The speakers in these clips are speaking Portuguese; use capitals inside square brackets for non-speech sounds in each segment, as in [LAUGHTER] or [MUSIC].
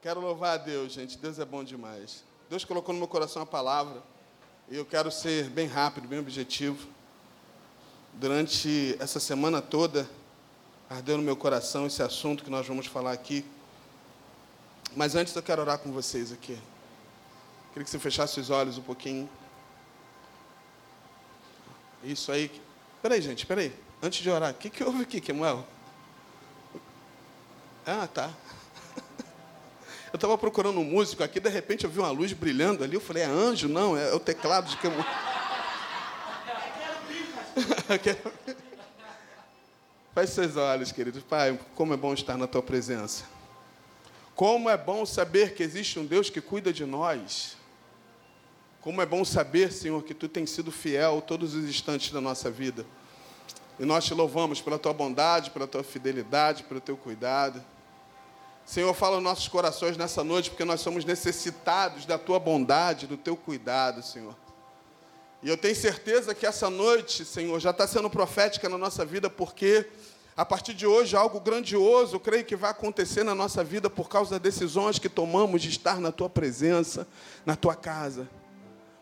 Quero louvar a Deus, gente. Deus é bom demais. Deus colocou no meu coração a palavra e eu quero ser bem rápido, bem objetivo. Durante essa semana toda, ardeu no meu coração esse assunto que nós vamos falar aqui. Mas antes eu quero orar com vocês aqui. Queria que você fechasse os olhos um pouquinho. Isso aí. Peraí, gente, peraí. Antes de orar, o que, que houve aqui, Kemuel? Ah, tá. Eu estava procurando um músico aqui, de repente eu vi uma luz brilhando ali. Eu falei, é anjo? Não, é o teclado de Kemuel. [LAUGHS] Feche seus olhos, queridos. Pai, como é bom estar na tua presença. Como é bom saber que existe um Deus que cuida de nós. Como é bom saber, Senhor, que tu tens sido fiel todos os instantes da nossa vida. E nós te louvamos pela tua bondade, pela tua fidelidade, pelo teu cuidado. Senhor, fala nos nossos corações nessa noite, porque nós somos necessitados da tua bondade, do teu cuidado, Senhor. E eu tenho certeza que essa noite, Senhor, já está sendo profética na nossa vida, porque a partir de hoje algo grandioso, eu creio que vai acontecer na nossa vida por causa das decisões que tomamos de estar na tua presença, na tua casa.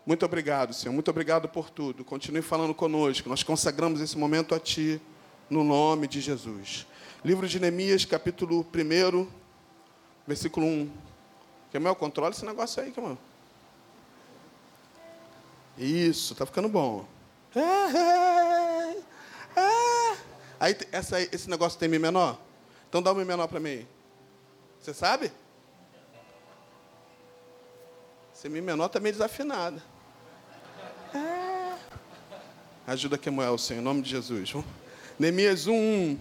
Muito obrigado, Senhor. Muito obrigado por tudo. Continue falando conosco. Nós consagramos esse momento a Ti, no nome de Jesus. Livro de Neemias, capítulo 1, versículo 1. Quer controle esse negócio aí, Camel. Isso, tá ficando bom. [LAUGHS] Aí, essa, esse negócio tem Mi menor? Então dá um Mi menor para mim. Você sabe? Esse Mi menor está meio desafinado. [LAUGHS] Ajuda Kemuel, Senhor, em nome de Jesus. Neemias 1.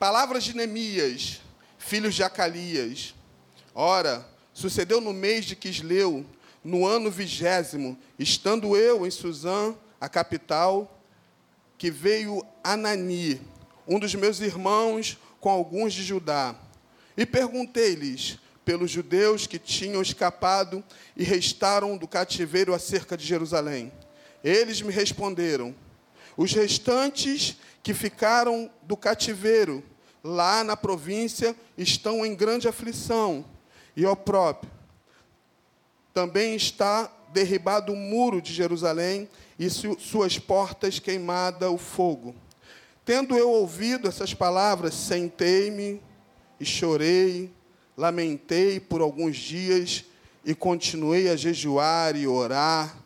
Palavras de Neemias, filhos de Acalias. Ora, sucedeu no mês de Quisleu, no ano vigésimo, estando eu em Suzã, a capital, que veio Anani, um dos meus irmãos, com alguns de Judá. E perguntei-lhes pelos judeus que tinham escapado e restaram do cativeiro acerca de Jerusalém. Eles me responderam: os restantes que ficaram do cativeiro lá na província estão em grande aflição e opróprio também está derribado o muro de Jerusalém e suas portas queimada o fogo. Tendo eu ouvido essas palavras, sentei-me e chorei, lamentei por alguns dias e continuei a jejuar e orar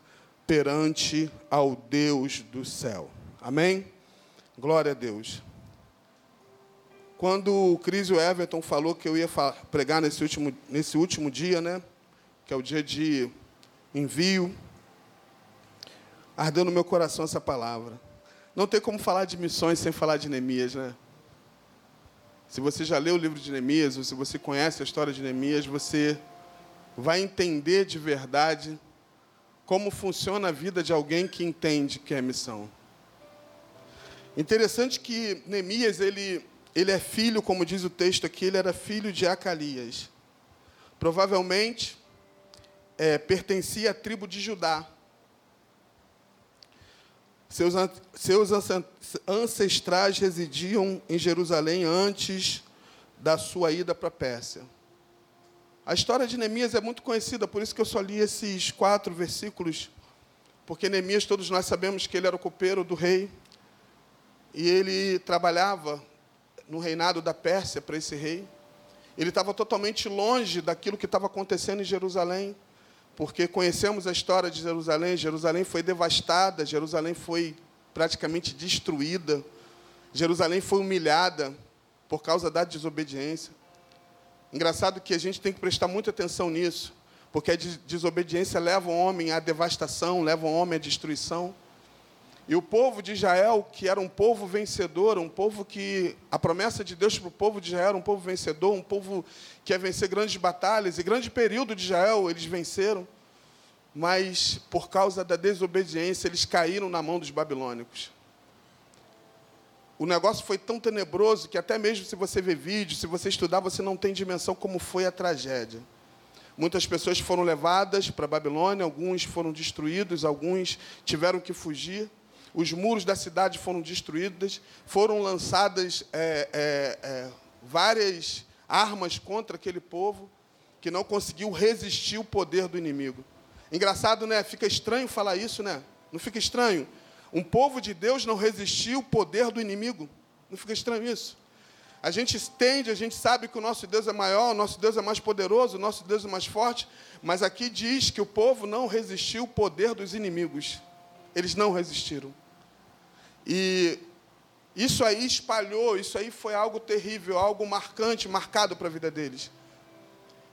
perante ao Deus do céu. Amém? Glória a Deus. Quando o Cris e o Everton falou que eu ia pregar nesse último, nesse último dia, né? que é o dia de envio. Ardeu no meu coração essa palavra. Não tem como falar de missões sem falar de Neemias, né? Se você já leu o livro de Neemias, ou se você conhece a história de Neemias, você vai entender de verdade como funciona a vida de alguém que entende que é missão. Interessante que Neemias, ele, ele é filho, como diz o texto aqui, ele era filho de Acalias. Provavelmente, é, pertencia à tribo de Judá. Seus, seus ancestrais residiam em Jerusalém antes da sua ida para a Pérsia. A história de Neemias é muito conhecida, por isso que eu só li esses quatro versículos, porque Neemias, todos nós sabemos que ele era o copeiro do rei, e ele trabalhava no reinado da Pérsia para esse rei. Ele estava totalmente longe daquilo que estava acontecendo em Jerusalém porque conhecemos a história de Jerusalém. Jerusalém foi devastada, Jerusalém foi praticamente destruída, Jerusalém foi humilhada por causa da desobediência. Engraçado que a gente tem que prestar muita atenção nisso, porque a desobediência leva o homem à devastação, leva o homem à destruição. E o povo de Israel, que era um povo vencedor, um povo que. A promessa de Deus para o povo de Israel era um povo vencedor, um povo que ia vencer grandes batalhas, e grande período de Israel eles venceram, mas por causa da desobediência eles caíram na mão dos babilônicos. O negócio foi tão tenebroso que até mesmo se você ver vídeo, se você estudar, você não tem dimensão como foi a tragédia. Muitas pessoas foram levadas para a Babilônia, alguns foram destruídos, alguns tiveram que fugir os muros da cidade foram destruídos, foram lançadas é, é, é, várias armas contra aquele povo. que não conseguiu resistir o poder do inimigo. Engraçado, né? Fica estranho falar isso, né? Não fica estranho? Um povo de Deus não resistiu o poder do inimigo. Não fica estranho isso? A gente entende, a gente sabe que o nosso Deus é maior, o nosso Deus é mais poderoso, o nosso Deus é mais forte, mas aqui diz que o povo não resistiu o poder dos inimigos. Eles não resistiram. E isso aí espalhou, isso aí foi algo terrível, algo marcante, marcado para a vida deles.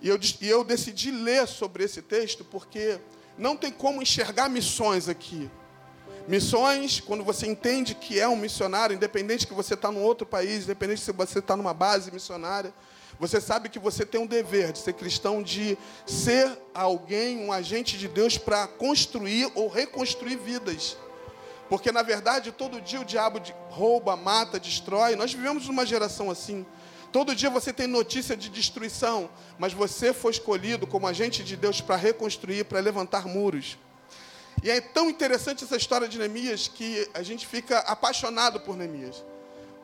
E eu, e eu decidi ler sobre esse texto porque não tem como enxergar missões aqui. Missões, quando você entende que é um missionário, independente que você está num outro país, independente se você está numa base missionária, você sabe que você tem um dever de ser cristão, de ser alguém, um agente de Deus para construir ou reconstruir vidas. Porque, na verdade, todo dia o diabo rouba, mata, destrói. Nós vivemos numa geração assim. Todo dia você tem notícia de destruição, mas você foi escolhido como agente de Deus para reconstruir, para levantar muros. E é tão interessante essa história de Neemias que a gente fica apaixonado por Neemias.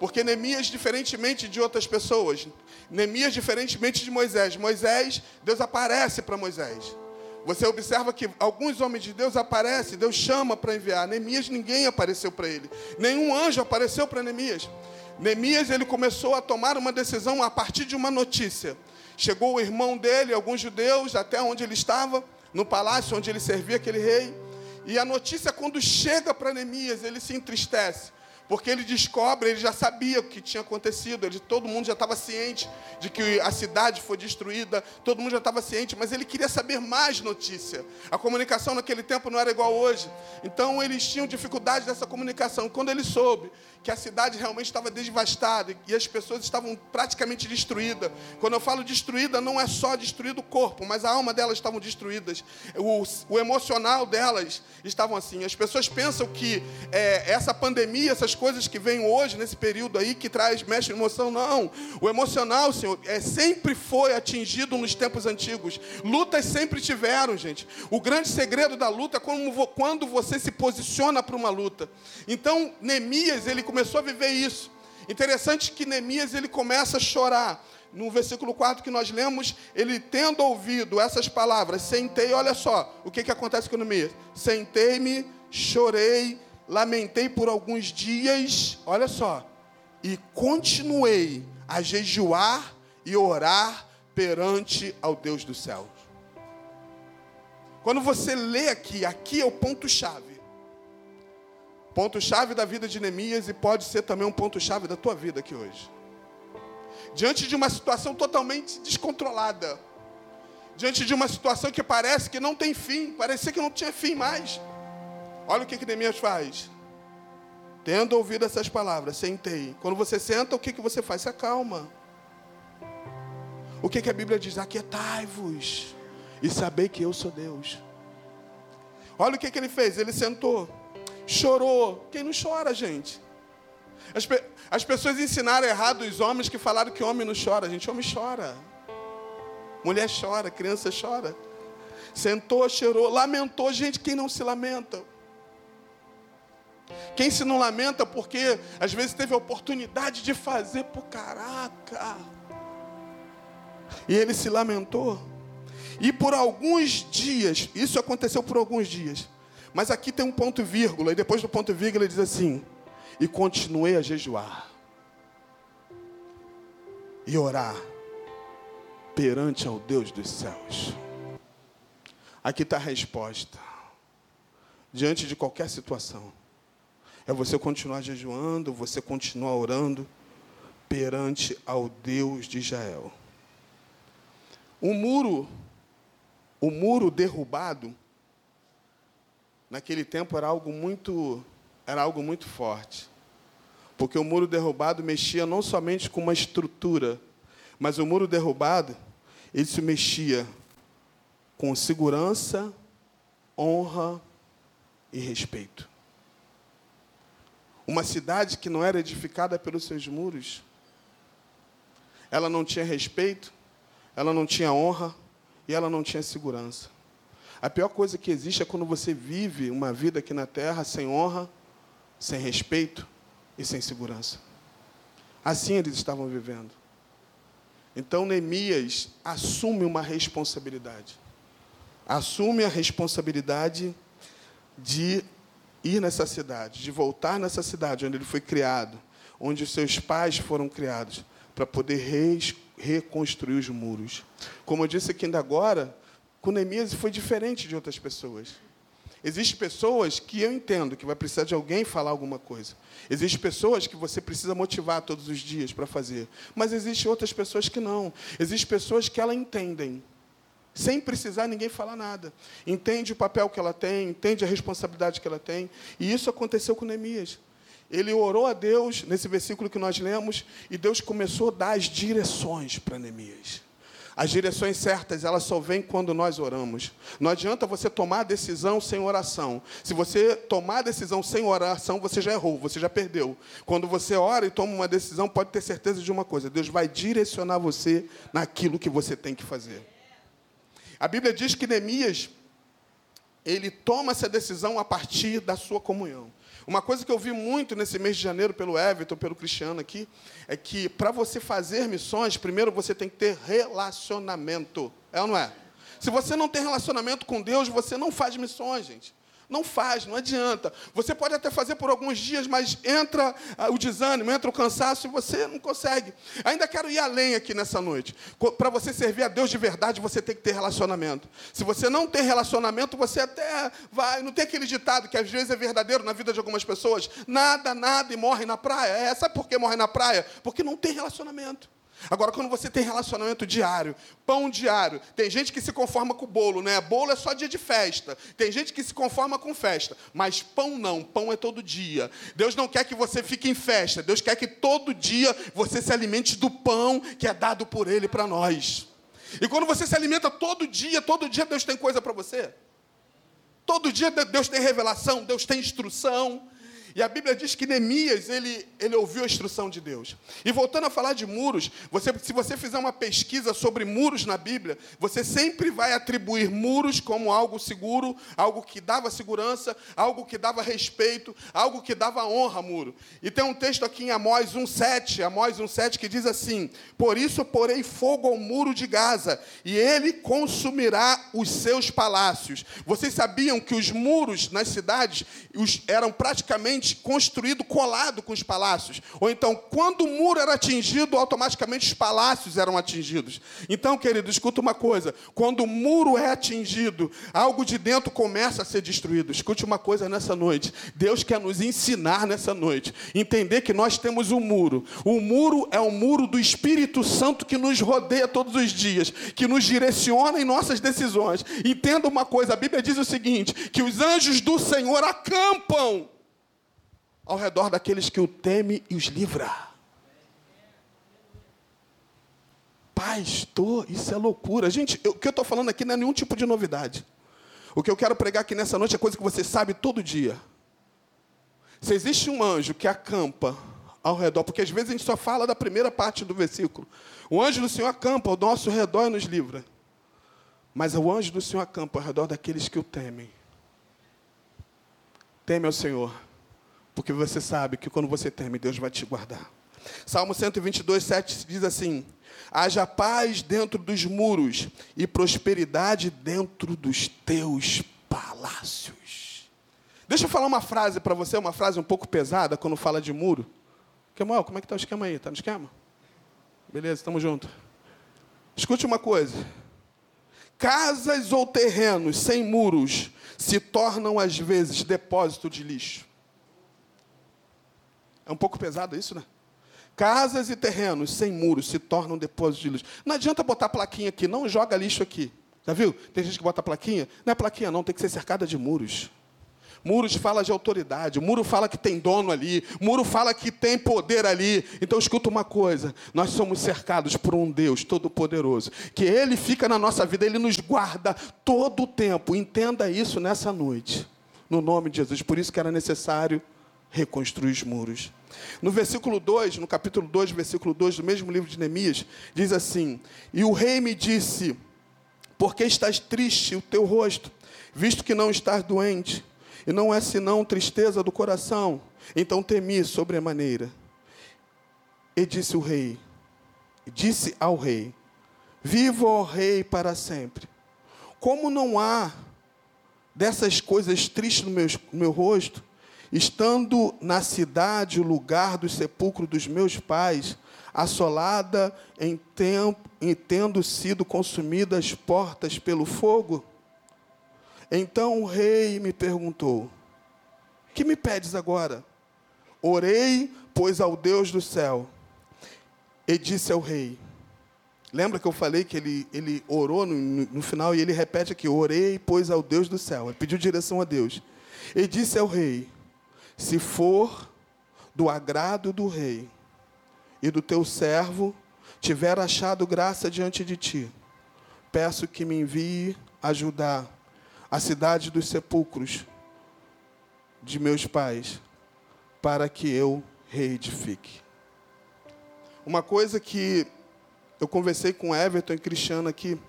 Porque Neemias, diferentemente de outras pessoas, Neemias, diferentemente de Moisés, Moisés, Deus aparece para Moisés. Você observa que alguns homens de Deus aparecem, Deus chama para enviar. Neemias, ninguém apareceu para ele. Nenhum anjo apareceu para Neemias. Neemias ele começou a tomar uma decisão a partir de uma notícia. Chegou o irmão dele, alguns judeus, até onde ele estava, no palácio onde ele servia aquele rei. E a notícia, quando chega para Neemias, ele se entristece. Porque ele descobre, ele já sabia o que tinha acontecido, ele, todo mundo já estava ciente de que a cidade foi destruída, todo mundo já estava ciente, mas ele queria saber mais notícia. A comunicação naquele tempo não era igual hoje. Então eles tinham dificuldade dessa comunicação. Quando ele soube que a cidade realmente estava devastada e as pessoas estavam praticamente destruídas. Quando eu falo destruída, não é só destruído o corpo, mas a alma delas estavam destruídas. O, o emocional delas estavam assim. As pessoas pensam que é, essa pandemia, essas coisas que vêm hoje, nesse período aí, que traz, mexe em emoção, não. O emocional, Senhor, é, sempre foi atingido nos tempos antigos. Lutas sempre tiveram, gente. O grande segredo da luta é como, quando você se posiciona para uma luta. Então, Neemias, ele começou a viver isso. Interessante que Neemias, ele começa a chorar. No versículo 4 que nós lemos, ele tendo ouvido essas palavras, sentei, olha só, o que, que acontece com Neemias? Sentei-me, chorei lamentei por alguns dias, olha só, e continuei a jejuar e orar perante ao Deus dos céus. Quando você lê aqui, aqui é o ponto-chave. Ponto-chave da vida de Neemias e pode ser também um ponto-chave da tua vida aqui hoje. Diante de uma situação totalmente descontrolada, diante de uma situação que parece que não tem fim, parecia que não tinha fim mais. Olha o que, que Neemias faz. Tendo ouvido essas palavras, sentei. Quando você senta, o que, que você faz? Se acalma. O que, que a Bíblia diz? Aquietai-vos e sabei que eu sou Deus. Olha o que, que ele fez. Ele sentou, chorou. Quem não chora, gente? As, pe as pessoas ensinaram errado os homens que falaram que homem não chora. Gente, homem chora. Mulher chora, criança chora. Sentou, chorou, lamentou. Gente, quem não se lamenta? Quem se não lamenta porque às vezes teve a oportunidade de fazer por caraca. E ele se lamentou. E por alguns dias, isso aconteceu por alguns dias. Mas aqui tem um ponto vírgula, e depois do ponto vírgula ele diz assim: E continuei a jejuar e orar perante ao Deus dos céus. Aqui está a resposta. Diante de qualquer situação. É você continuar jejuando, você continuar orando perante ao Deus de Israel. O muro, o muro derrubado, naquele tempo era algo muito, era algo muito forte. Porque o muro derrubado mexia não somente com uma estrutura, mas o muro derrubado, ele se mexia com segurança, honra e respeito. Uma cidade que não era edificada pelos seus muros. Ela não tinha respeito, ela não tinha honra e ela não tinha segurança. A pior coisa que existe é quando você vive uma vida aqui na terra sem honra, sem respeito e sem segurança. Assim eles estavam vivendo. Então Neemias assume uma responsabilidade. Assume a responsabilidade de ir nessa cidade, de voltar nessa cidade onde ele foi criado, onde os seus pais foram criados, para poder reconstruir os muros. Como eu disse aqui ainda agora, com Neemias foi diferente de outras pessoas. Existem pessoas que eu entendo que vai precisar de alguém falar alguma coisa. Existem pessoas que você precisa motivar todos os dias para fazer. Mas existem outras pessoas que não. Existem pessoas que ela entendem, sem precisar ninguém falar nada. Entende o papel que ela tem, entende a responsabilidade que ela tem. E isso aconteceu com Neemias. Ele orou a Deus, nesse versículo que nós lemos, e Deus começou a dar as direções para Neemias. As direções certas, elas só vêm quando nós oramos. Não adianta você tomar decisão sem oração. Se você tomar decisão sem oração, você já errou, você já perdeu. Quando você ora e toma uma decisão, pode ter certeza de uma coisa: Deus vai direcionar você naquilo que você tem que fazer. A Bíblia diz que Neemias, ele toma essa decisão a partir da sua comunhão. Uma coisa que eu vi muito nesse mês de janeiro pelo Everton, pelo Cristiano aqui, é que para você fazer missões, primeiro você tem que ter relacionamento. É ou não é? Se você não tem relacionamento com Deus, você não faz missões, gente. Não faz, não adianta. Você pode até fazer por alguns dias, mas entra ah, o desânimo, entra o cansaço e você não consegue. Ainda quero ir além aqui nessa noite. Para você servir a Deus de verdade, você tem que ter relacionamento. Se você não tem relacionamento, você até vai. Não tem aquele ditado que às vezes é verdadeiro na vida de algumas pessoas: nada, nada e morre na praia. É, sabe por que morre na praia? Porque não tem relacionamento. Agora, quando você tem relacionamento diário, pão diário, tem gente que se conforma com bolo, né? Bolo é só dia de festa. Tem gente que se conforma com festa, mas pão não, pão é todo dia. Deus não quer que você fique em festa, Deus quer que todo dia você se alimente do pão que é dado por Ele para nós. E quando você se alimenta todo dia, todo dia Deus tem coisa para você. Todo dia Deus tem revelação, Deus tem instrução. E a Bíblia diz que Neemias, ele, ele ouviu a instrução de Deus. E voltando a falar de muros, você, se você fizer uma pesquisa sobre muros na Bíblia, você sempre vai atribuir muros como algo seguro, algo que dava segurança, algo que dava respeito, algo que dava honra muro. E tem um texto aqui em Amós 1,7, Amós 1,7, que diz assim: Por isso porei fogo ao muro de Gaza, e ele consumirá os seus palácios. Vocês sabiam que os muros nas cidades eram praticamente construído colado com os palácios. Ou então, quando o muro era atingido, automaticamente os palácios eram atingidos. Então, querido, escuta uma coisa: quando o muro é atingido, algo de dentro começa a ser destruído. Escute uma coisa nessa noite: Deus quer nos ensinar nessa noite, entender que nós temos um muro. O muro é o muro do Espírito Santo que nos rodeia todos os dias, que nos direciona em nossas decisões. Entenda uma coisa: a Bíblia diz o seguinte: que os anjos do Senhor acampam ao redor daqueles que o temem e os livra. Pastor, isso é loucura. Gente, eu, o que eu estou falando aqui não é nenhum tipo de novidade. O que eu quero pregar aqui nessa noite é coisa que você sabe todo dia. Se existe um anjo que acampa ao redor, porque às vezes a gente só fala da primeira parte do versículo. O anjo do Senhor acampa ao nosso redor e nos livra. Mas o anjo do Senhor acampa ao redor daqueles que o temem. Teme ao Senhor porque você sabe que quando você teme, Deus vai te guardar. Salmo 122, 7 diz assim: Haja paz dentro dos muros e prosperidade dentro dos teus palácios. Deixa eu falar uma frase para você, uma frase um pouco pesada quando fala de muro. Kemuel, como é que está o esquema aí? Está no esquema? Beleza, estamos juntos. Escute uma coisa. Casas ou terrenos sem muros se tornam, às vezes, depósito de lixo. É um pouco pesado isso, né? Casas e terrenos sem muros se tornam depósitos de lixo. Não adianta botar plaquinha aqui, não joga lixo aqui. Já viu? Tem gente que bota plaquinha. Não é plaquinha, não, tem que ser cercada de muros. Muros fala de autoridade, muro fala que tem dono ali, muro fala que tem poder ali. Então escuta uma coisa: nós somos cercados por um Deus todo-poderoso, que Ele fica na nossa vida, Ele nos guarda todo o tempo. Entenda isso nessa noite, no nome de Jesus. Por isso que era necessário reconstruir os muros. No versículo 2, no capítulo 2, versículo 2 do mesmo livro de Neemias, diz assim: E o rei me disse: Por que estás triste o teu rosto, visto que não estás doente, e não é senão tristeza do coração? Então temi sobre a maneira. E disse o rei: disse ao rei: Viva, ó rei, para sempre. Como não há dessas coisas tristes no meu, no meu rosto, estando na cidade o lugar do sepulcro dos meus pais, assolada em tempo, em tendo sido consumidas as portas pelo fogo? Então o rei me perguntou: Que me pedes agora? Orei, pois, ao Deus do céu, e disse ao rei: Lembra que eu falei que ele, ele orou no, no final e ele repete aqui: Orei, pois, ao Deus do céu. Ele pediu direção a Deus. E disse ao rei: Se for do agrado do rei e do teu servo tiver achado graça diante de ti, peço que me envie ajudar a cidade dos sepulcros de meus pais, para que eu reedifique. Uma coisa que eu conversei com Everton e Cristiano aqui,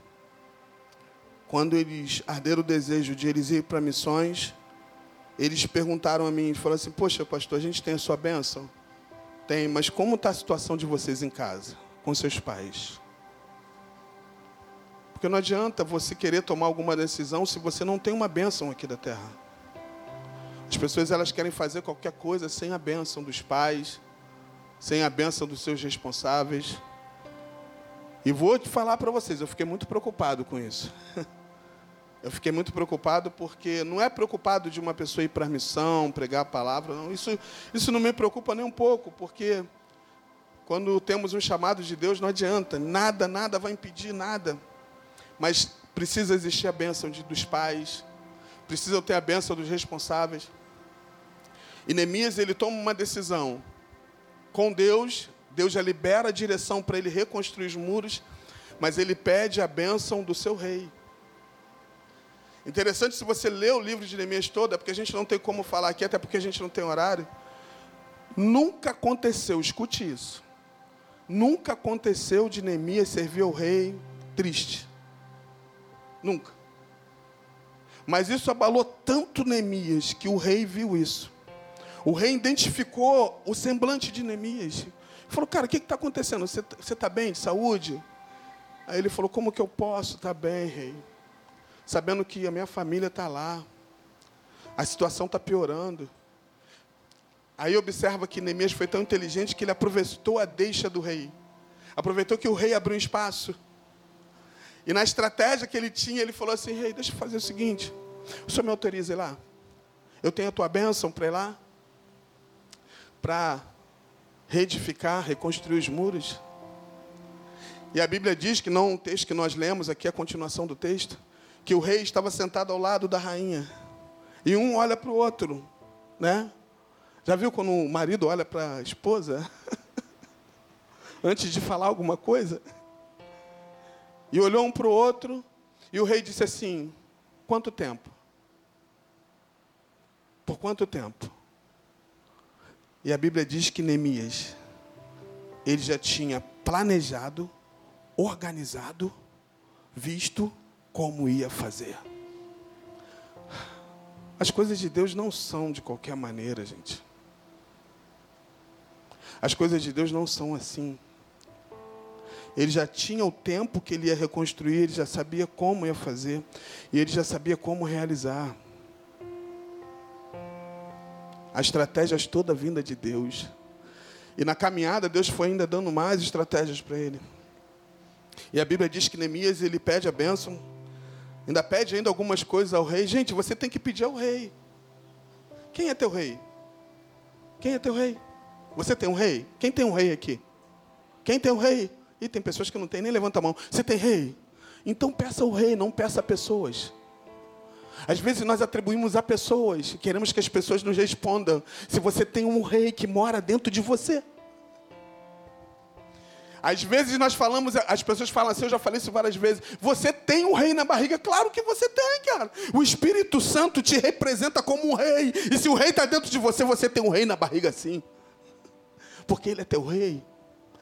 quando eles arderam o desejo de eles ir para missões, eles perguntaram a mim, falaram assim, poxa, pastor, a gente tem a sua bênção? Tem, mas como está a situação de vocês em casa, com seus pais? Porque não adianta você querer tomar alguma decisão se você não tem uma bênção aqui da terra. As pessoas elas querem fazer qualquer coisa sem a bênção dos pais, sem a bênção dos seus responsáveis. E vou te falar para vocês, eu fiquei muito preocupado com isso. [LAUGHS] Eu fiquei muito preocupado porque não é preocupado de uma pessoa ir para a missão, pregar a palavra, não. Isso, isso não me preocupa nem um pouco, porque quando temos um chamado de Deus, não adianta, nada, nada vai impedir nada. Mas precisa existir a bênção de, dos pais, precisa ter a bênção dos responsáveis. E Neemias, ele toma uma decisão com Deus, Deus já libera a direção para ele reconstruir os muros, mas ele pede a bênção do seu rei. Interessante se você ler o livro de Neemias todo, é porque a gente não tem como falar aqui, até porque a gente não tem horário. Nunca aconteceu, escute isso. Nunca aconteceu de Neemias servir ao rei triste. Nunca. Mas isso abalou tanto Neemias que o rei viu isso. O rei identificou o semblante de Neemias. Falou, cara, o que está acontecendo? Você está bem de saúde? Aí ele falou, como que eu posso estar tá bem, rei? Sabendo que a minha família está lá, a situação está piorando. Aí observa que Neemias foi tão inteligente que ele aproveitou a deixa do rei. Aproveitou que o rei abriu um espaço. E na estratégia que ele tinha, ele falou assim: Rei, deixa eu fazer o seguinte. O senhor me autoriza ir lá? Eu tenho a tua bênção para ir lá? Para reedificar, reconstruir os muros? E a Bíblia diz que não um texto que nós lemos aqui, a continuação do texto, que o rei estava sentado ao lado da rainha. E um olha para o outro, né? Já viu quando o marido olha para a esposa? [LAUGHS] Antes de falar alguma coisa? E olhou um para o outro, e o rei disse assim: Quanto tempo? Por quanto tempo? E a Bíblia diz que Neemias, ele já tinha planejado, organizado, visto como ia fazer. As coisas de Deus não são de qualquer maneira, gente. As coisas de Deus não são assim. Ele já tinha o tempo que ele ia reconstruir, ele já sabia como ia fazer, e ele já sabia como realizar. A estratégia toda vinda de Deus. E na caminhada, Deus foi ainda dando mais estratégias para ele. E a Bíblia diz que Neemias ele pede a bênção Ainda pede ainda algumas coisas ao rei. Gente, você tem que pedir ao rei. Quem é teu rei? Quem é teu rei? Você tem um rei? Quem tem um rei aqui? Quem tem um rei? E tem pessoas que não têm, nem levanta a mão. Você tem rei? Então peça ao rei, não peça a pessoas. Às vezes nós atribuímos a pessoas, queremos que as pessoas nos respondam. Se você tem um rei que mora dentro de você. Às vezes nós falamos, as pessoas falam assim, eu já falei isso várias vezes. Você tem um rei na barriga? Claro que você tem, cara. O Espírito Santo te representa como um rei. E se o rei está dentro de você, você tem um rei na barriga sim. Porque ele é teu rei.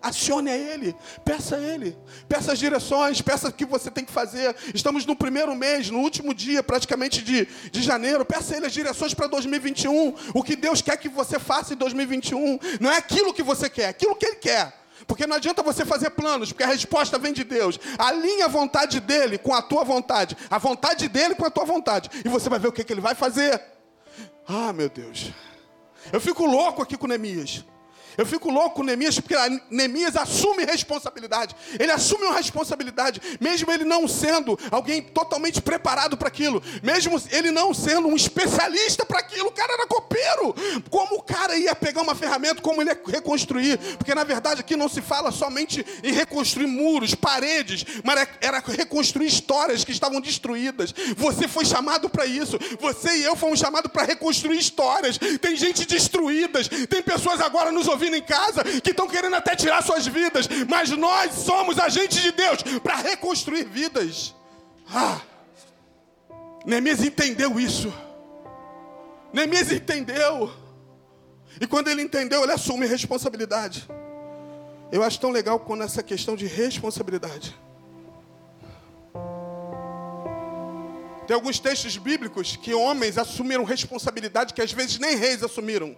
Acione a Ele, peça a Ele, peça as direções, peça o que você tem que fazer. Estamos no primeiro mês, no último dia praticamente de, de janeiro. Peça a Ele as direções para 2021. O que Deus quer que você faça em 2021. Não é aquilo que você quer, é aquilo que Ele quer. Porque não adianta você fazer planos, porque a resposta vem de Deus. Alinha a vontade dele com a tua vontade, a vontade dele com a tua vontade, e você vai ver o que, que ele vai fazer. Ah, meu Deus. Eu fico louco aqui com Neemias. Eu fico louco com Neemias porque Neemias assume responsabilidade. Ele assume uma responsabilidade, mesmo ele não sendo alguém totalmente preparado para aquilo, mesmo ele não sendo um especialista para aquilo. O cara era copeiro. Como o cara ia pegar uma ferramenta, como ele ia reconstruir? Porque na verdade aqui não se fala somente em reconstruir muros, paredes, mas era reconstruir histórias que estavam destruídas. Você foi chamado para isso. Você e eu fomos chamados para reconstruir histórias. Tem gente destruídas, tem pessoas agora nos ouvindo ouvindo em casa que estão querendo até tirar suas vidas, mas nós somos agentes de Deus para reconstruir vidas. Ah, Neemias entendeu isso. Neemias entendeu. E quando ele entendeu, ele assume responsabilidade. Eu acho tão legal quando essa questão de responsabilidade. Tem alguns textos bíblicos que homens assumiram responsabilidade que às vezes nem reis assumiram.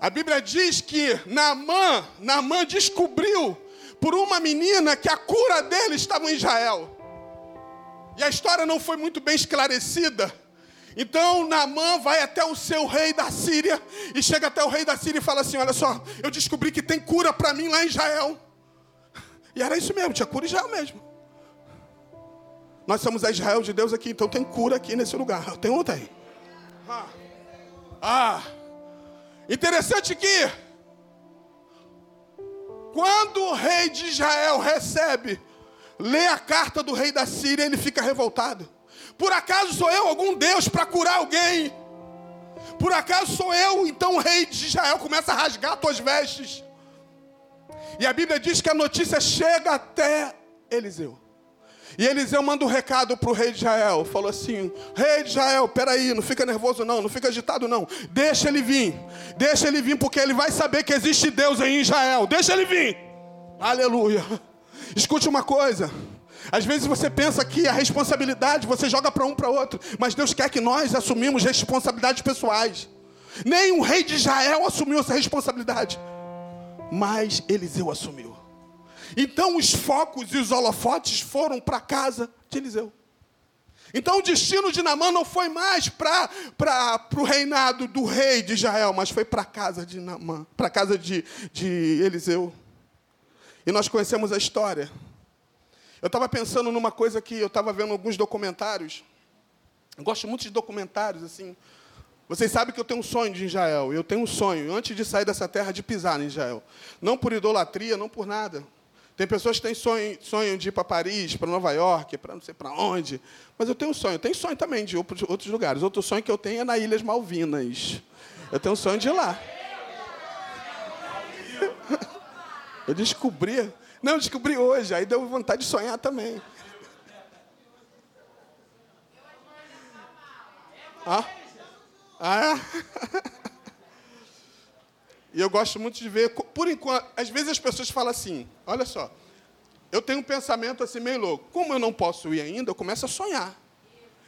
A Bíblia diz que Naamã, Naamã descobriu por uma menina que a cura dele estava em Israel. E a história não foi muito bem esclarecida. Então Naamã vai até o seu rei da Síria e chega até o rei da Síria e fala assim: Olha só, eu descobri que tem cura para mim lá em Israel. E era isso mesmo, tinha cura em Israel mesmo. Nós somos a Israel de Deus aqui, então tem cura aqui nesse lugar. Tem ou tem? Ah. ah. Interessante que, quando o rei de Israel recebe, lê a carta do rei da Síria, ele fica revoltado. Por acaso sou eu algum Deus para curar alguém? Por acaso sou eu, então o rei de Israel começa a rasgar tuas vestes. E a Bíblia diz que a notícia chega até Eliseu. E Eliseu manda um recado para o rei de Israel. Falou assim: Rei de Israel, peraí, não fica nervoso não, não fica agitado não. Deixa ele vir. Deixa ele vir, porque ele vai saber que existe Deus em Israel. Deixa ele vir. Aleluia. Escute uma coisa. Às vezes você pensa que a responsabilidade você joga para um para outro, mas Deus quer que nós assumimos responsabilidades pessoais. Nem o rei de Israel assumiu essa responsabilidade, mas Eliseu assumiu. Então os focos e os holofotes foram para casa de Eliseu. Então o destino de Namã não foi mais para o reinado do rei de Israel, mas foi para a casa de Namã, para a casa de, de Eliseu. E nós conhecemos a história. Eu estava pensando numa coisa que eu estava vendo alguns documentários. Eu gosto muito de documentários, assim. Vocês sabem que eu tenho um sonho de Israel. Eu tenho um sonho, antes de sair dessa terra, de pisar em Israel. Não por idolatria, não por nada. Tem pessoas que têm sonho, sonho de ir para Paris, para Nova York, para não sei para onde. Mas eu tenho um sonho. Tenho sonho também de outros lugares. Outro sonho que eu tenho é na Ilhas Malvinas. Eu tenho um sonho de ir lá. [LAUGHS] Eu descobri. Não, eu descobri hoje. Aí deu vontade de sonhar também. Ah? Ah? [LAUGHS] E eu gosto muito de ver, por enquanto, às vezes as pessoas falam assim: olha só, eu tenho um pensamento assim meio louco. Como eu não posso ir ainda, eu começo a sonhar.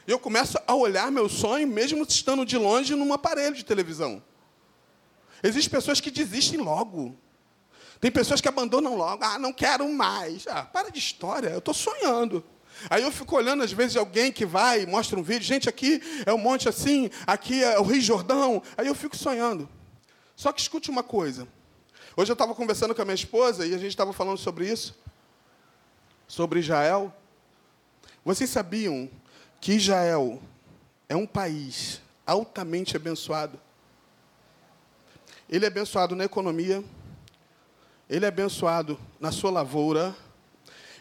E eu começo a olhar meu sonho, mesmo estando de longe, num aparelho de televisão. Existem pessoas que desistem logo. Tem pessoas que abandonam logo. Ah, não quero mais. Ah, para de história, eu estou sonhando. Aí eu fico olhando, às vezes, alguém que vai e mostra um vídeo. Gente, aqui é um monte assim, aqui é o Rio Jordão. Aí eu fico sonhando. Só que escute uma coisa. Hoje eu estava conversando com a minha esposa e a gente estava falando sobre isso, sobre Israel. Vocês sabiam que Israel é um país altamente abençoado? Ele é abençoado na economia, ele é abençoado na sua lavoura,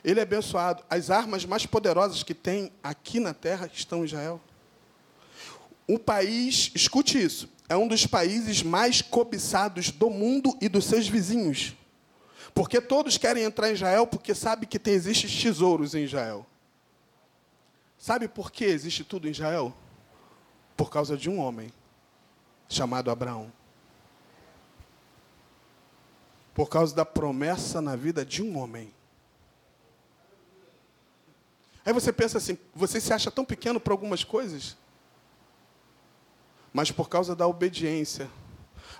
ele é abençoado. As armas mais poderosas que tem aqui na terra estão em Israel. O país, escute isso, é um dos países mais cobiçados do mundo e dos seus vizinhos. Porque todos querem entrar em Israel porque sabem que tem, existem tesouros em Israel. Sabe por que existe tudo em Israel? Por causa de um homem chamado Abraão. Por causa da promessa na vida de um homem. Aí você pensa assim: você se acha tão pequeno para algumas coisas? Mas por causa da obediência.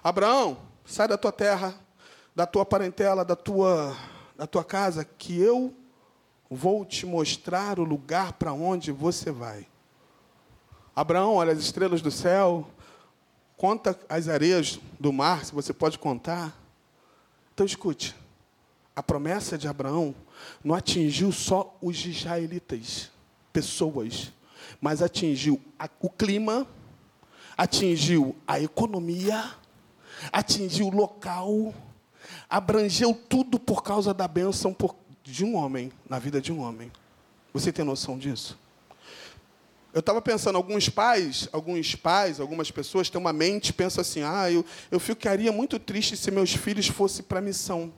Abraão, sai da tua terra, da tua parentela, da tua, da tua casa, que eu vou te mostrar o lugar para onde você vai. Abraão, olha as estrelas do céu, conta as areias do mar, se você pode contar. Então escute, a promessa de Abraão não atingiu só os israelitas, pessoas, mas atingiu o clima, atingiu a economia, atingiu o local, abrangeu tudo por causa da bênção de um homem, na vida de um homem. Você tem noção disso? Eu estava pensando, alguns pais, alguns pais, algumas pessoas têm uma mente, pensam assim, ah, eu, eu ficaria muito triste se meus filhos fossem para a missão.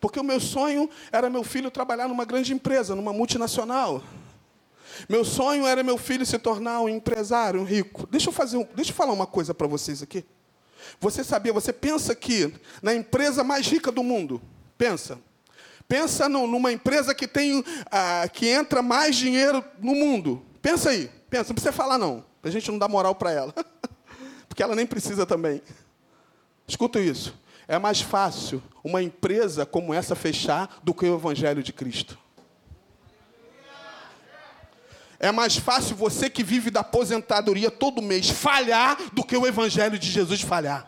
Porque o meu sonho era meu filho trabalhar numa grande empresa, numa multinacional. Meu sonho era meu filho se tornar um empresário, um rico. Deixa eu fazer, um, deixa eu falar uma coisa para vocês aqui. Você sabia, você pensa que na empresa mais rica do mundo, pensa, pensa no, numa empresa que tem, ah, que entra mais dinheiro no mundo. Pensa aí, pensa, não precisa falar não, a gente não dá moral para ela, [LAUGHS] porque ela nem precisa também. Escuta isso. É mais fácil uma empresa como essa fechar do que o Evangelho de Cristo. É mais fácil você que vive da aposentadoria todo mês falhar do que o Evangelho de Jesus falhar.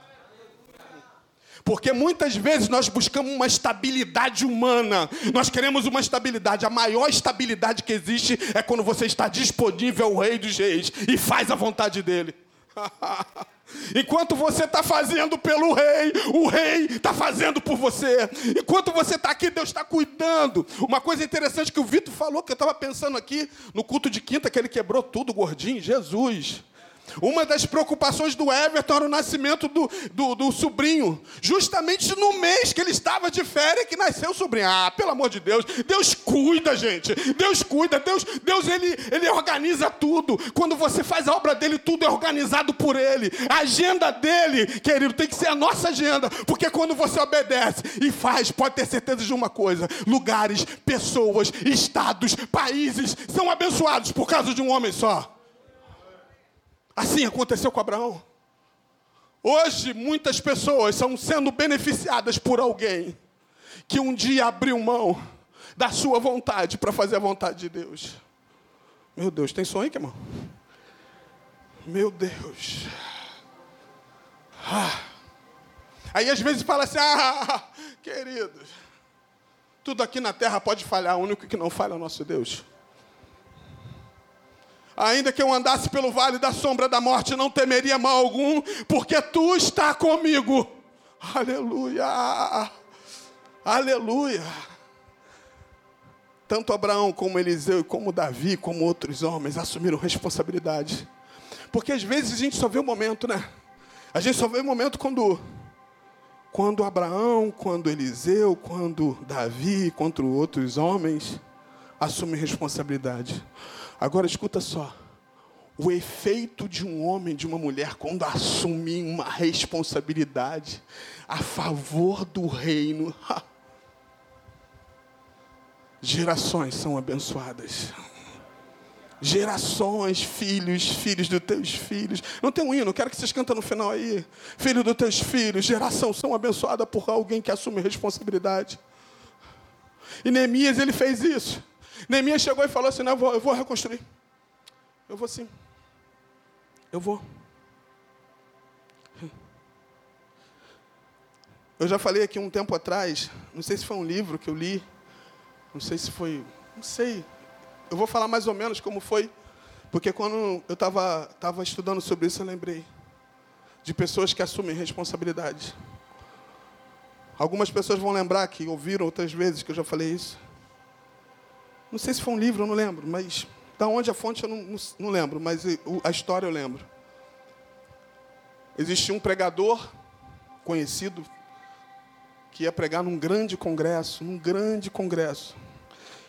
Porque muitas vezes nós buscamos uma estabilidade humana. Nós queremos uma estabilidade. A maior estabilidade que existe é quando você está disponível ao Rei dos Reis e faz a vontade dele. [LAUGHS] Enquanto você está fazendo pelo rei, o rei está fazendo por você. Enquanto você está aqui, Deus está cuidando. Uma coisa interessante que o Vitor falou, que eu estava pensando aqui no culto de quinta, que ele quebrou tudo, gordinho, Jesus. Uma das preocupações do Everton era o nascimento do, do, do, sobrinho. Justamente no mês que ele estava de férias que nasceu o sobrinho. Ah, pelo amor de Deus. Deus cuida, gente. Deus cuida. Deus, Deus ele, ele organiza tudo. Quando você faz a obra dele, tudo é organizado por ele. A agenda dele, querido, tem que ser a nossa agenda. Porque quando você obedece e faz, pode ter certeza de uma coisa: lugares, pessoas, estados, países são abençoados por causa de um homem só. Assim aconteceu com Abraão. Hoje, muitas pessoas estão sendo beneficiadas por alguém que um dia abriu mão da sua vontade para fazer a vontade de Deus. Meu Deus, tem sonho, aqui, irmão? Meu Deus. Ah. Aí às vezes fala assim: ah, queridos, tudo aqui na terra pode falhar, o único que não falha é o nosso Deus. Ainda que eu andasse pelo vale da sombra da morte, não temeria mal algum, porque tu está comigo. Aleluia! Aleluia! Tanto Abraão como Eliseu, como Davi, como outros homens assumiram responsabilidade. Porque às vezes a gente só vê o momento, né? A gente só vê o momento quando quando Abraão, quando Eliseu, quando Davi, quando outros homens assumem responsabilidade. Agora escuta só. O efeito de um homem, de uma mulher, quando assume uma responsabilidade a favor do reino, gerações são abençoadas. Gerações, filhos, filhos dos teus filhos. Não tem um hino, quero que vocês cantem no final aí. Filho dos teus filhos, geração são abençoadas por alguém que assume responsabilidade. E Neemias, ele fez isso. Neemias chegou e falou assim: Não, eu vou, eu vou reconstruir. Eu vou sim. Eu vou. Eu já falei aqui um tempo atrás, não sei se foi um livro que eu li, não sei se foi, não sei. Eu vou falar mais ou menos como foi, porque quando eu estava tava estudando sobre isso, eu lembrei de pessoas que assumem responsabilidade. Algumas pessoas vão lembrar que ouviram outras vezes que eu já falei isso. Não sei se foi um livro, eu não lembro, mas da onde a fonte eu não, não, não lembro, mas a história eu lembro. Existia um pregador conhecido que ia pregar num grande congresso, num grande congresso.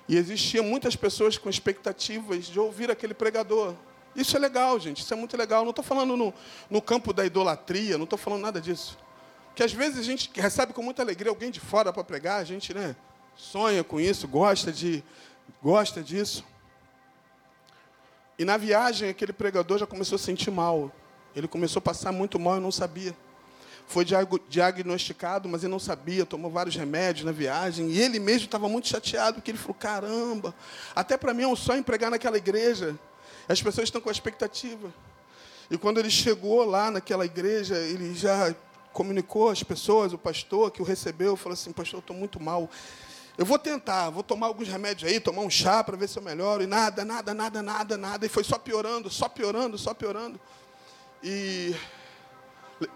E existia muitas pessoas com expectativas de ouvir aquele pregador. Isso é legal, gente, isso é muito legal. Não estou falando no, no campo da idolatria, não estou falando nada disso. Que às vezes a gente recebe com muita alegria alguém de fora para pregar, a gente né, sonha com isso, gosta de, Gosta disso? E na viagem, aquele pregador já começou a sentir mal. Ele começou a passar muito mal e não sabia. foi diagnosticado, mas ele não sabia, tomou vários remédios na viagem, e ele mesmo estava muito chateado, porque ele falou: caramba, até para mim é um sonho pregar naquela igreja. As pessoas estão com a expectativa. E quando ele chegou lá naquela igreja, ele já comunicou às pessoas, o pastor que o recebeu, falou assim: Pastor, eu estou muito mal. Eu vou tentar, vou tomar alguns remédios aí, tomar um chá para ver se eu melhoro. E nada, nada, nada, nada, nada. E foi só piorando, só piorando, só piorando. E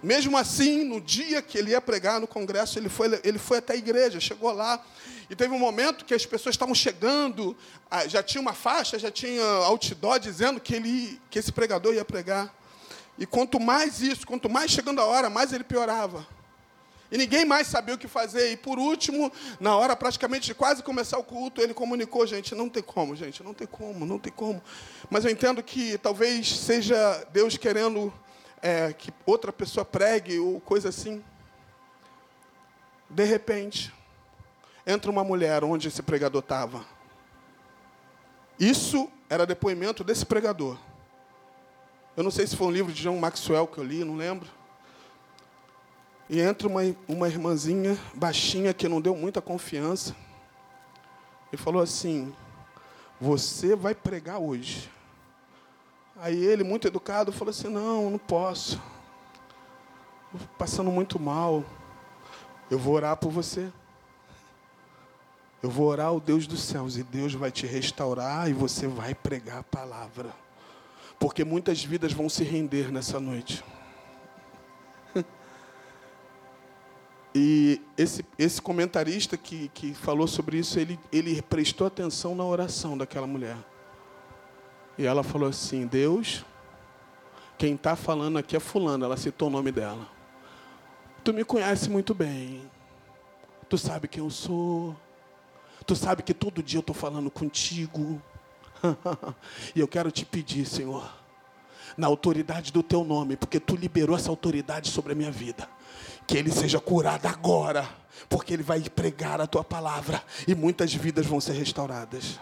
mesmo assim, no dia que ele ia pregar no congresso, ele foi, ele foi até a igreja, chegou lá. E teve um momento que as pessoas estavam chegando, já tinha uma faixa, já tinha outdoor dizendo que, ele, que esse pregador ia pregar. E quanto mais isso, quanto mais chegando a hora, mais ele piorava. E ninguém mais sabia o que fazer. E por último, na hora praticamente de quase começar o culto, ele comunicou, gente, não tem como, gente, não tem como, não tem como. Mas eu entendo que talvez seja Deus querendo é, que outra pessoa pregue ou coisa assim. De repente, entra uma mulher onde esse pregador estava. Isso era depoimento desse pregador. Eu não sei se foi um livro de John Maxwell que eu li, não lembro. E entra uma, uma irmãzinha baixinha que não deu muita confiança. E falou assim: Você vai pregar hoje. Aí ele, muito educado, falou assim: Não, não posso. Estou passando muito mal. Eu vou orar por você. Eu vou orar ao Deus dos céus e Deus vai te restaurar e você vai pregar a palavra porque muitas vidas vão se render nessa noite. E esse, esse comentarista que, que falou sobre isso, ele, ele prestou atenção na oração daquela mulher. E ela falou assim: Deus, quem está falando aqui é Fulano, ela citou o nome dela. Tu me conhece muito bem. Tu sabe quem eu sou. Tu sabe que todo dia eu estou falando contigo. [LAUGHS] e eu quero te pedir, Senhor, na autoridade do teu nome, porque tu liberou essa autoridade sobre a minha vida, que ele seja curado agora, porque ele vai pregar a tua palavra e muitas vidas vão ser restauradas.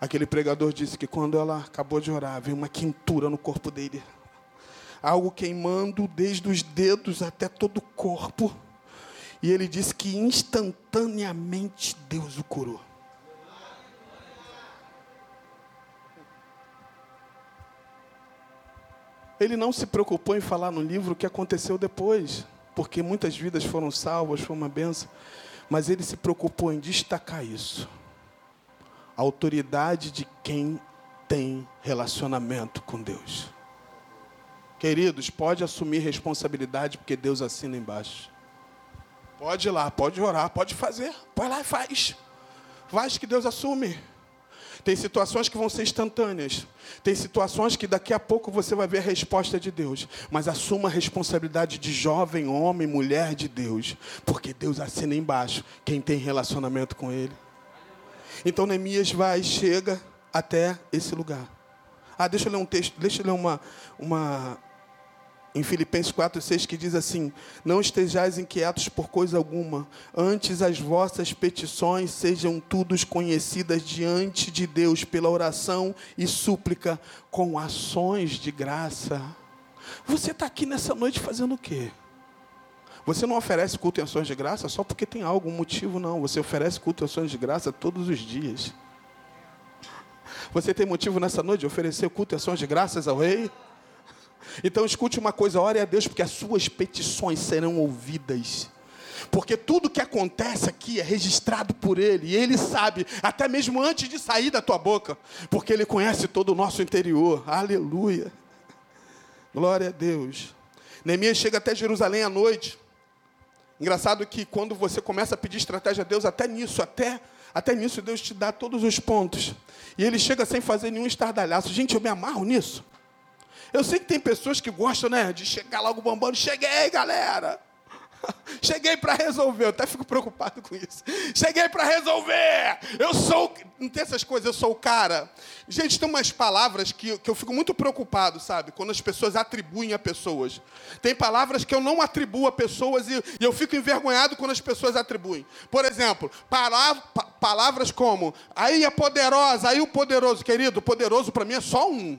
Aquele pregador disse que quando ela acabou de orar, veio uma quintura no corpo dele. Algo queimando desde os dedos até todo o corpo. E ele disse que instantaneamente Deus o curou. Ele não se preocupou em falar no livro o que aconteceu depois, porque muitas vidas foram salvas, foi uma benção. Mas ele se preocupou em destacar isso. A autoridade de quem tem relacionamento com Deus. Queridos, pode assumir responsabilidade, porque Deus assina embaixo. Pode ir lá, pode orar, pode fazer. Vai lá e faz. Faz que Deus assume. Tem situações que vão ser instantâneas. Tem situações que daqui a pouco você vai ver a resposta de Deus. Mas assuma a responsabilidade de jovem, homem, mulher de Deus. Porque Deus assina embaixo quem tem relacionamento com Ele. Então Neemias vai, chega até esse lugar. Ah, deixa eu ler um texto, deixa eu ler uma, uma, em Filipenses 4,6 que diz assim: Não estejais inquietos por coisa alguma, antes as vossas petições sejam todas conhecidas diante de Deus pela oração e súplica com ações de graça. Você está aqui nessa noite fazendo o quê? Você não oferece culto em ações de graça só porque tem algum motivo, não. Você oferece culto em ações de graça todos os dias. Você tem motivo nessa noite de oferecer culto em ações de graças ao Rei? Então escute uma coisa, ore a Deus, porque as suas petições serão ouvidas. Porque tudo que acontece aqui é registrado por Ele, e Ele sabe, até mesmo antes de sair da tua boca, porque Ele conhece todo o nosso interior. Aleluia. Glória a Deus. Neemias chega até Jerusalém à noite. Engraçado que quando você começa a pedir estratégia a Deus, até nisso, até, até nisso Deus te dá todos os pontos. E ele chega sem fazer nenhum estardalhaço. Gente, eu me amarro nisso. Eu sei que tem pessoas que gostam, né, de chegar logo bombando. Cheguei, galera. [LAUGHS] Cheguei para resolver. Eu até fico preocupado com isso. Cheguei para resolver. Eu sou. Não tem essas coisas, eu sou o cara. Gente, tem umas palavras que, que eu fico muito preocupado, sabe? Quando as pessoas atribuem a pessoas. Tem palavras que eu não atribuo a pessoas e, e eu fico envergonhado quando as pessoas atribuem. Por exemplo, palavra, pa, palavras como aí é poderosa, aí o poderoso. Querido, poderoso para mim é só um.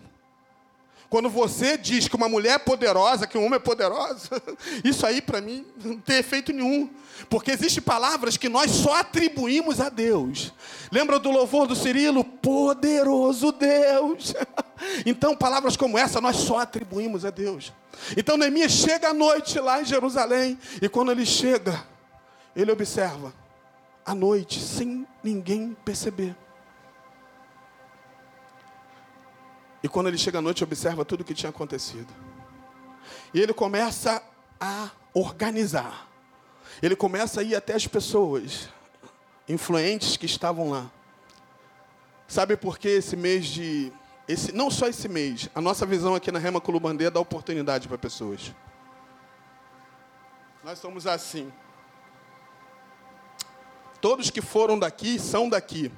Quando você diz que uma mulher é poderosa, que um homem é poderoso, [LAUGHS] isso aí para mim não tem efeito nenhum. Porque existem palavras que nós só atribuímos a Deus. Lembra do louvor do Cirilo? Poderoso Deus. [LAUGHS] Então, palavras como essa nós só atribuímos a Deus. Então, Neemias chega à noite lá em Jerusalém, e quando ele chega, ele observa à noite, sem ninguém perceber. E quando ele chega à noite, observa tudo o que tinha acontecido. E ele começa a organizar. Ele começa a ir até as pessoas influentes que estavam lá. Sabe por que esse mês de. Esse, não só esse mês, a nossa visão aqui na Rema Colubandeia dá oportunidade para pessoas. Nós somos assim. Todos que foram daqui são daqui.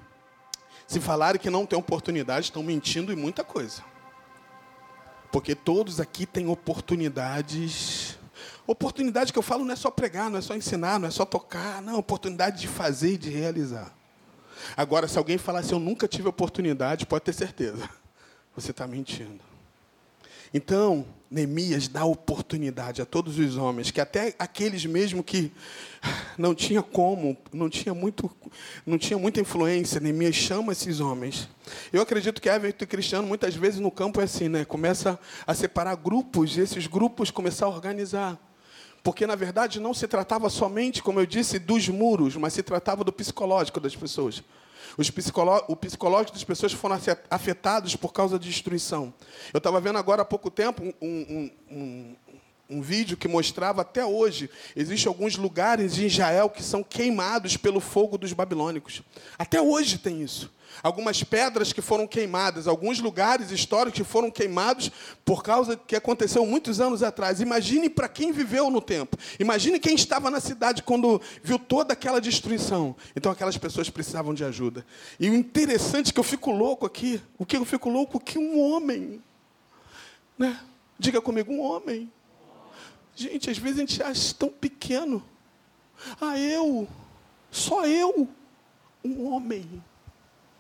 Se falarem que não tem oportunidade, estão mentindo em muita coisa. Porque todos aqui têm oportunidades. Oportunidade que eu falo não é só pregar, não é só ensinar, não é só tocar, não, oportunidade de fazer e de realizar. Agora, se alguém falar assim, eu nunca tive oportunidade, pode ter certeza, você está mentindo. Então, Neemias dá oportunidade a todos os homens, que até aqueles mesmo que não tinha como, não tinha muito, não tinha muita influência, Neemias chama esses homens. Eu acredito que Everton Cristiano muitas vezes no campo é assim, né? Começa a separar grupos, e esses grupos começar a organizar. Porque na verdade não se tratava somente, como eu disse, dos muros, mas se tratava do psicológico das pessoas. Psicoló o psicológico das pessoas foram afetados por causa de destruição. Eu estava vendo agora há pouco tempo um, um, um, um vídeo que mostrava até hoje, existem alguns lugares em Israel que são queimados pelo fogo dos babilônicos. Até hoje tem isso algumas pedras que foram queimadas, alguns lugares históricos que foram queimados por causa que aconteceu muitos anos atrás. Imagine para quem viveu no tempo. Imagine quem estava na cidade quando viu toda aquela destruição. Então aquelas pessoas precisavam de ajuda. E o interessante é que eu fico louco aqui, o que eu fico louco que um homem, né? Diga comigo, um homem. Gente, às vezes a gente acha tão pequeno. Ah, eu, só eu, um homem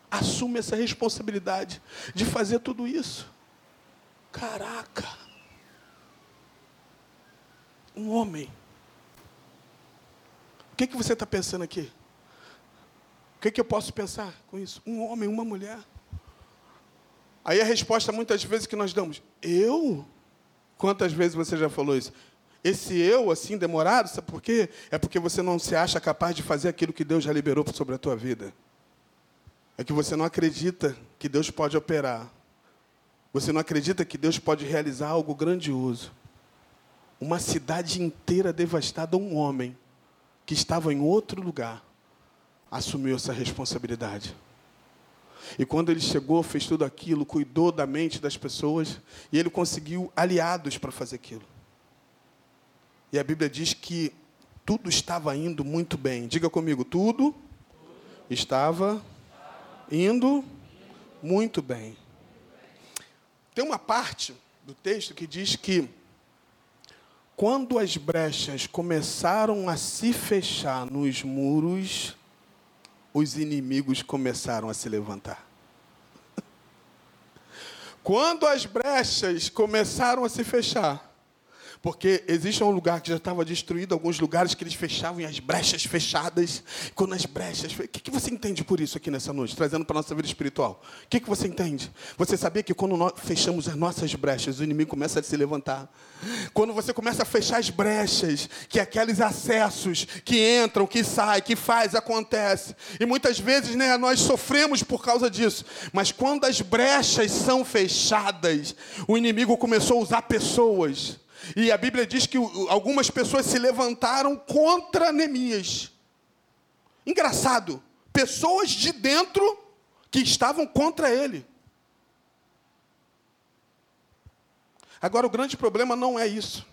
assume essa responsabilidade de fazer tudo isso. Caraca! Um homem. O que, que você está pensando aqui? O que, que eu posso pensar com isso? Um homem, uma mulher. Aí a resposta muitas vezes que nós damos, eu? Quantas vezes você já falou isso? Esse eu, assim, demorado, sabe por quê? É porque você não se acha capaz de fazer aquilo que Deus já liberou sobre a tua vida. É que você não acredita que Deus pode operar. Você não acredita que Deus pode realizar algo grandioso. Uma cidade inteira devastada, um homem que estava em outro lugar assumiu essa responsabilidade. E quando ele chegou, fez tudo aquilo, cuidou da mente das pessoas, e ele conseguiu aliados para fazer aquilo. E a Bíblia diz que tudo estava indo muito bem. Diga comigo, tudo estava indo muito bem. Tem uma parte do texto que diz que quando as brechas começaram a se fechar nos muros, os inimigos começaram a se levantar. [LAUGHS] Quando as brechas começaram a se fechar, porque existe um lugar que já estava destruído, alguns lugares que eles fechavam e as brechas fechadas. Quando as brechas. O que, que você entende por isso aqui nessa noite, trazendo para a nossa vida espiritual? O que, que você entende? Você sabia que quando nós fechamos as nossas brechas, o inimigo começa a se levantar. Quando você começa a fechar as brechas, que aqueles acessos que entram, que saem, que faz, acontece. E muitas vezes né, nós sofremos por causa disso. Mas quando as brechas são fechadas, o inimigo começou a usar pessoas e a Bíblia diz que algumas pessoas se levantaram contra Neemias. Engraçado, pessoas de dentro que estavam contra ele. Agora, o grande problema não é isso.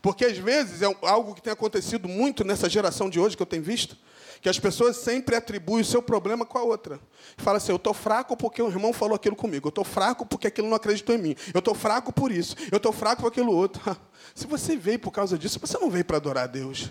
Porque às vezes é algo que tem acontecido muito nessa geração de hoje que eu tenho visto, que as pessoas sempre atribuem o seu problema com a outra. Fala assim: eu estou fraco porque o irmão falou aquilo comigo. Eu estou fraco porque aquilo não acreditou em mim. Eu estou fraco por isso. Eu estou fraco por aquilo outro. [LAUGHS] Se você veio por causa disso, você não veio para adorar a Deus.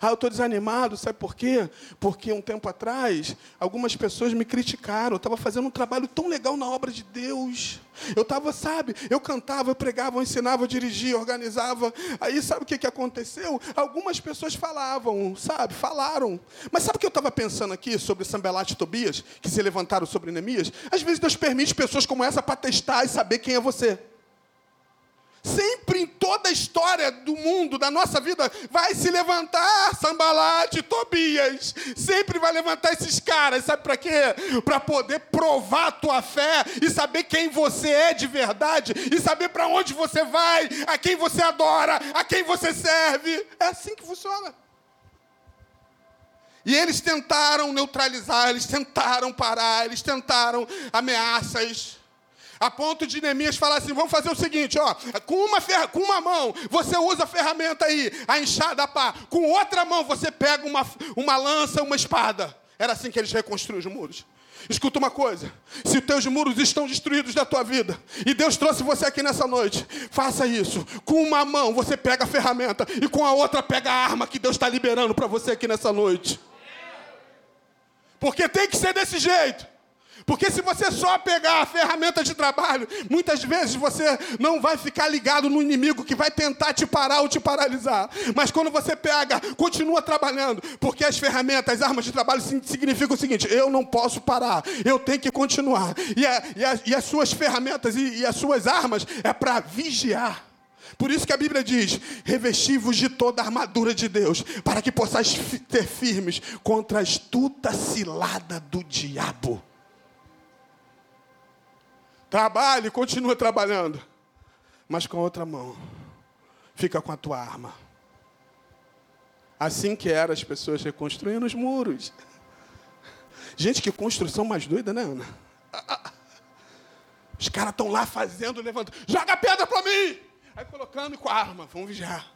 Ah, eu estou desanimado, sabe por quê? Porque um tempo atrás, algumas pessoas me criticaram. Eu estava fazendo um trabalho tão legal na obra de Deus. Eu estava, sabe, eu cantava, eu pregava, eu ensinava, eu dirigia, eu organizava. Aí, sabe o que, que aconteceu? Algumas pessoas falavam, sabe, falaram. Mas sabe o que eu estava pensando aqui sobre Sambelat e Tobias, que se levantaram sobre Neemias? Às vezes Deus permite pessoas como essa para testar e saber quem é você. Sempre em toda a história do mundo, da nossa vida, vai se levantar Sambalate, Tobias. Sempre vai levantar esses caras, sabe para quê? Para poder provar a tua fé e saber quem você é de verdade e saber para onde você vai, a quem você adora, a quem você serve. É assim que funciona. E eles tentaram neutralizar, eles tentaram parar, eles tentaram ameaças. A ponto de Neemias falar assim: vamos fazer o seguinte, ó, com uma, ferra, com uma mão você usa a ferramenta aí, a enxada, a pá. Com outra mão você pega uma, uma lança, uma espada. Era assim que eles reconstruíram os muros. Escuta uma coisa: se os teus muros estão destruídos da tua vida, e Deus trouxe você aqui nessa noite, faça isso. Com uma mão você pega a ferramenta, e com a outra pega a arma que Deus está liberando para você aqui nessa noite. Porque tem que ser desse jeito. Porque se você só pegar a ferramenta de trabalho, muitas vezes você não vai ficar ligado no inimigo que vai tentar te parar ou te paralisar. Mas quando você pega, continua trabalhando, porque as ferramentas, as armas de trabalho significam o seguinte: eu não posso parar, eu tenho que continuar. E, a, e, a, e as suas ferramentas e, e as suas armas é para vigiar. Por isso que a Bíblia diz: revestivos de toda a armadura de Deus, para que possais ter firmes contra a astuta cilada do diabo. Trabalhe, continua trabalhando. Mas com a outra mão, fica com a tua arma. Assim que eram as pessoas reconstruindo os muros. Gente, que construção mais doida, né, Ana? Os caras estão lá fazendo, levantando. Joga pedra para mim! Aí colocando com a arma, vamos vigiar.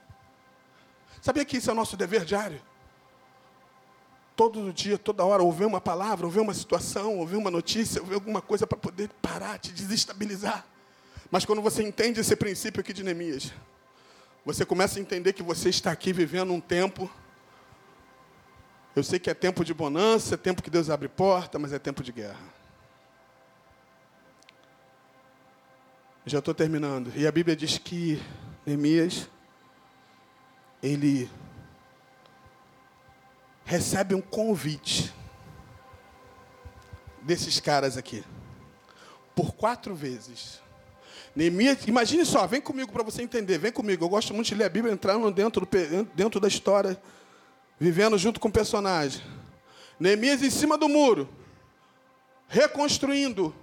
Sabia que isso é o nosso dever diário? Todo dia, toda hora, ouvir uma palavra, ouvir uma situação, ouvir uma notícia, ouvir alguma coisa para poder parar, te desestabilizar. Mas quando você entende esse princípio aqui de Neemias, você começa a entender que você está aqui vivendo um tempo. Eu sei que é tempo de bonança, é tempo que Deus abre porta, mas é tempo de guerra. Já estou terminando. E a Bíblia diz que Neemias, ele recebe um convite desses caras aqui. Por quatro vezes. Neemias, imagine só, vem comigo para você entender, vem comigo. Eu gosto muito de ler a Bíblia, entrando dentro, do, dentro da história, vivendo junto com o personagem. Neemias em cima do muro, reconstruindo.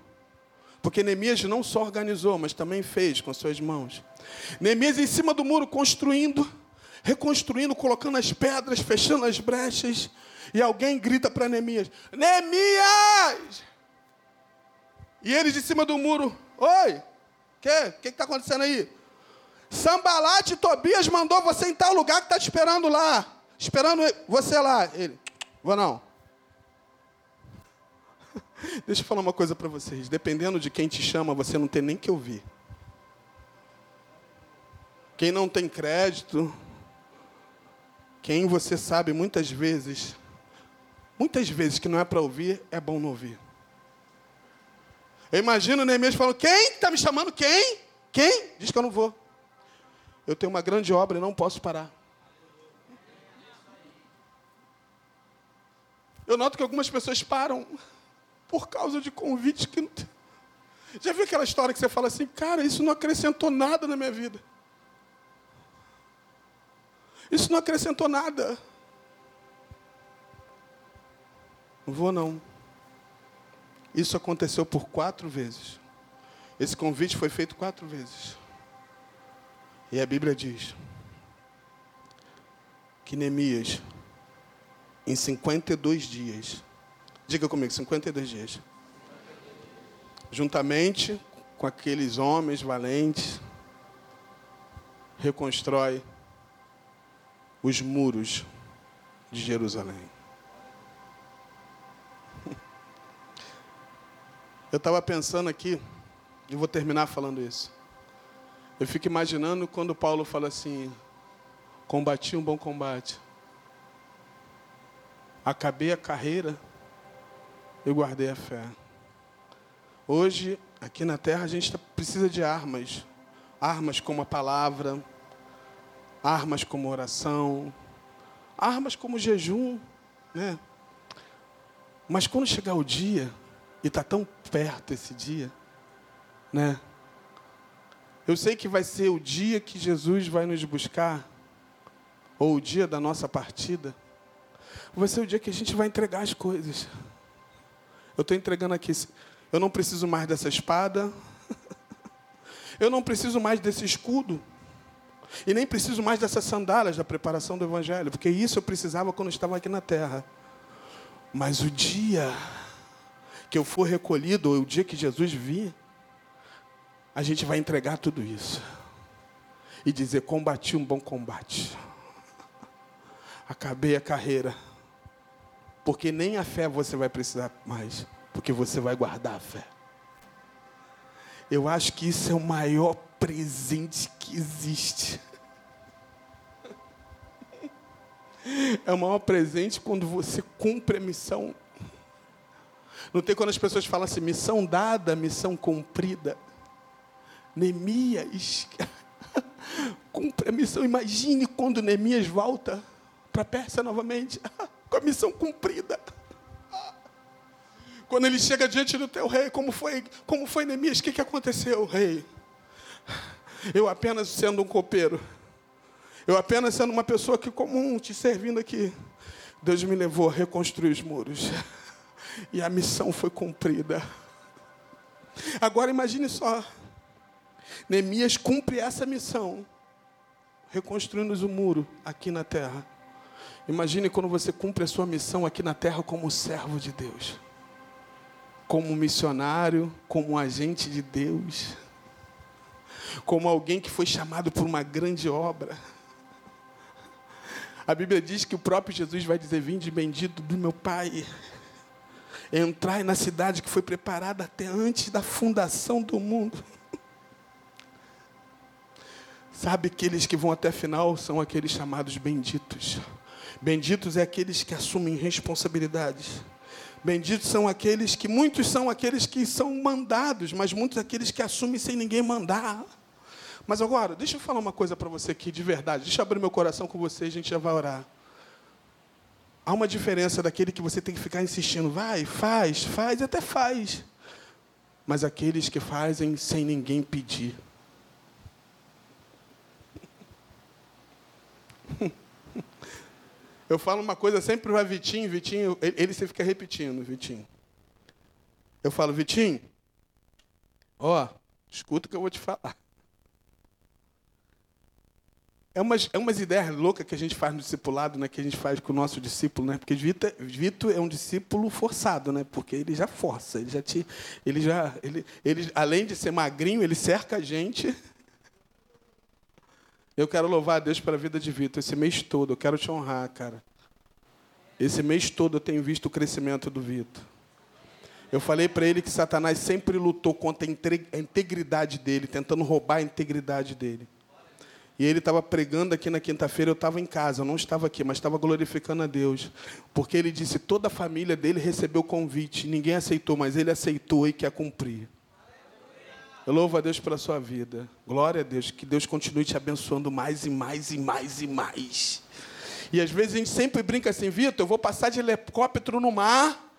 Porque Neemias não só organizou, mas também fez com suas mãos. Neemias em cima do muro, construindo reconstruindo, colocando as pedras, fechando as brechas. E alguém grita para Neemias: Neemias! E eles de cima do muro: Oi, que? Que está acontecendo aí? Sambalate Tobias mandou você em tal lugar que está te esperando lá. Esperando você lá. Ele, vou não. [LAUGHS] Deixa eu falar uma coisa para vocês. Dependendo de quem te chama, você não tem nem que ouvir. Quem não tem crédito, quem você sabe muitas vezes, muitas vezes que não é para ouvir, é bom não ouvir. Eu imagino Neemias falando: Quem está me chamando? Quem? Quem? Diz que eu não vou. Eu tenho uma grande obra e não posso parar. Eu noto que algumas pessoas param por causa de convites que não. Já viu aquela história que você fala assim, cara, isso não acrescentou nada na minha vida. Isso não acrescentou nada. Não vou não. Isso aconteceu por quatro vezes. Esse convite foi feito quatro vezes. E a Bíblia diz que Neemias, em 52 dias, diga comigo, 52 dias, juntamente com aqueles homens valentes, reconstrói os muros de Jerusalém. [LAUGHS] Eu estava pensando aqui, e vou terminar falando isso. Eu fico imaginando quando Paulo fala assim: combati um bom combate, Acabei a carreira e guardei a fé. Hoje, aqui na terra, a gente tá, precisa de armas. Armas como a palavra, armas como oração, armas como jejum, né? Mas quando chegar o dia, e está tão perto esse dia, né? Eu sei que vai ser o dia que Jesus vai nos buscar, ou o dia da nossa partida. Vai ser o dia que a gente vai entregar as coisas. Eu estou entregando aqui. Eu não preciso mais dessa espada. [LAUGHS] Eu não preciso mais desse escudo. E nem preciso mais dessas sandálias da preparação do Evangelho, porque isso eu precisava quando estava aqui na terra. Mas o dia que eu for recolhido, ou o dia que Jesus vir, a gente vai entregar tudo isso. E dizer: combati um bom combate. Acabei a carreira. Porque nem a fé você vai precisar mais, porque você vai guardar a fé. Eu acho que isso é o maior presente que existe. [LAUGHS] É o maior presente quando você cumpre a missão. Não tem quando as pessoas falam assim, missão dada, missão cumprida. Neemias [LAUGHS] cumpre a missão. Imagine quando Neemias volta para a Pérsia novamente, [LAUGHS] com a missão cumprida. Quando ele chega diante do teu rei, como foi, como foi Neemias? O que, que aconteceu, rei? Eu apenas sendo um copeiro, eu apenas sendo uma pessoa que comum, te servindo aqui, Deus me levou a reconstruir os muros. E a missão foi cumprida. Agora imagine só. Neemias cumpre essa missão, reconstruindo o muro aqui na terra. Imagine quando você cumpre a sua missão aqui na terra como servo de Deus, como missionário, como agente de Deus, como alguém que foi chamado por uma grande obra. A Bíblia diz que o próprio Jesus vai dizer: Vinde bendito do meu Pai entrai na cidade que foi preparada até antes da fundação do mundo. Sabe, aqueles que vão até a final são aqueles chamados benditos. Benditos é aqueles que assumem responsabilidades. Benditos são aqueles que, muitos são aqueles que são mandados, mas muitos aqueles que assumem sem ninguém mandar. Mas agora, deixa eu falar uma coisa para você aqui de verdade. Deixa eu abrir meu coração com você e a gente já vai orar. Há uma diferença daquele que você tem que ficar insistindo, vai, faz, faz, até faz. Mas aqueles que fazem sem ninguém pedir. [LAUGHS] Eu falo uma coisa sempre para Vitinho, Vitinho, ele, ele fica repetindo, Vitinho. Eu falo, Vitinho, ó, escuta o que eu vou te falar. É umas, é umas ideias loucas que a gente faz no discipulado, né? Que a gente faz com o nosso discípulo, né? Porque Vitor, Vitor é um discípulo forçado, né? Porque ele já força, ele já te, ele já, ele, ele, além de ser magrinho, ele cerca a gente. Eu quero louvar a Deus pela vida de Vitor esse mês todo. Eu quero te honrar, cara. Esse mês todo eu tenho visto o crescimento do Vitor. Eu falei para ele que Satanás sempre lutou contra a integridade dele, tentando roubar a integridade dele. E ele estava pregando aqui na quinta-feira, eu estava em casa, eu não estava aqui, mas estava glorificando a Deus. Porque ele disse: toda a família dele recebeu o convite, ninguém aceitou, mas ele aceitou e quer cumprir. Eu louvo a Deus pela sua vida. Glória a Deus, que Deus continue te abençoando mais e mais e mais e mais. E às vezes a gente sempre brinca assim, Vitor, eu vou passar de helicóptero no mar,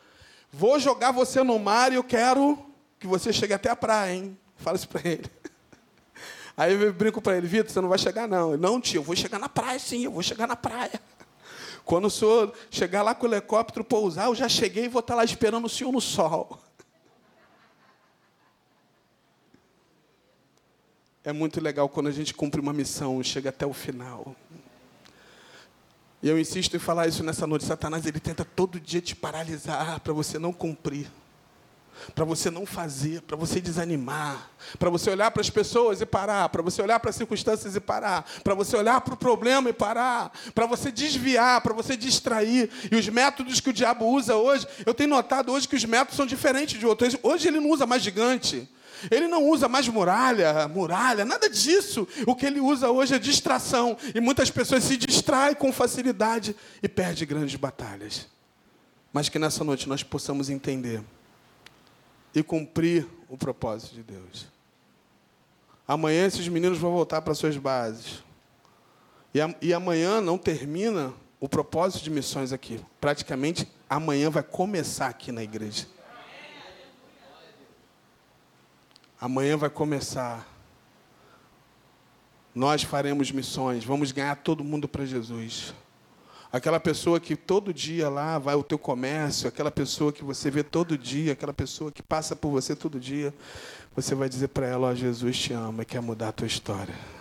vou jogar você no mar e eu quero que você chegue até a praia, hein? Fala isso para ele. Aí eu brinco para ele, Vitor, você não vai chegar não. Ele, não, tio, eu vou chegar na praia sim, eu vou chegar na praia. [LAUGHS] Quando o senhor chegar lá com o helicóptero pousar, eu já cheguei e vou estar lá esperando o senhor no sol. [LAUGHS] É muito legal quando a gente cumpre uma missão, chega até o final. E eu insisto em falar isso nessa noite. Satanás ele tenta todo dia te paralisar para você não cumprir para você não fazer, para você desanimar, para você olhar para as pessoas e parar, para você olhar para as circunstâncias e parar, para você olhar para o problema e parar, para você desviar, para você distrair. E os métodos que o diabo usa hoje, eu tenho notado hoje que os métodos são diferentes de outros. Hoje ele não usa mais gigante. Ele não usa mais muralha, muralha, nada disso. O que ele usa hoje é distração. E muitas pessoas se distraem com facilidade e perdem grandes batalhas. mas que nessa noite nós possamos entender e cumprir o propósito de Deus. Amanhã esses meninos vão voltar para suas bases. E, a, e amanhã não termina o propósito de missões aqui. Praticamente amanhã vai começar aqui na igreja. Amanhã vai começar. Nós faremos missões, vamos ganhar todo mundo para Jesus. Aquela pessoa que todo dia lá vai ao teu comércio, aquela pessoa que você vê todo dia, aquela pessoa que passa por você todo dia, você vai dizer para ela: ó, oh, Jesus te ama e quer mudar a tua história.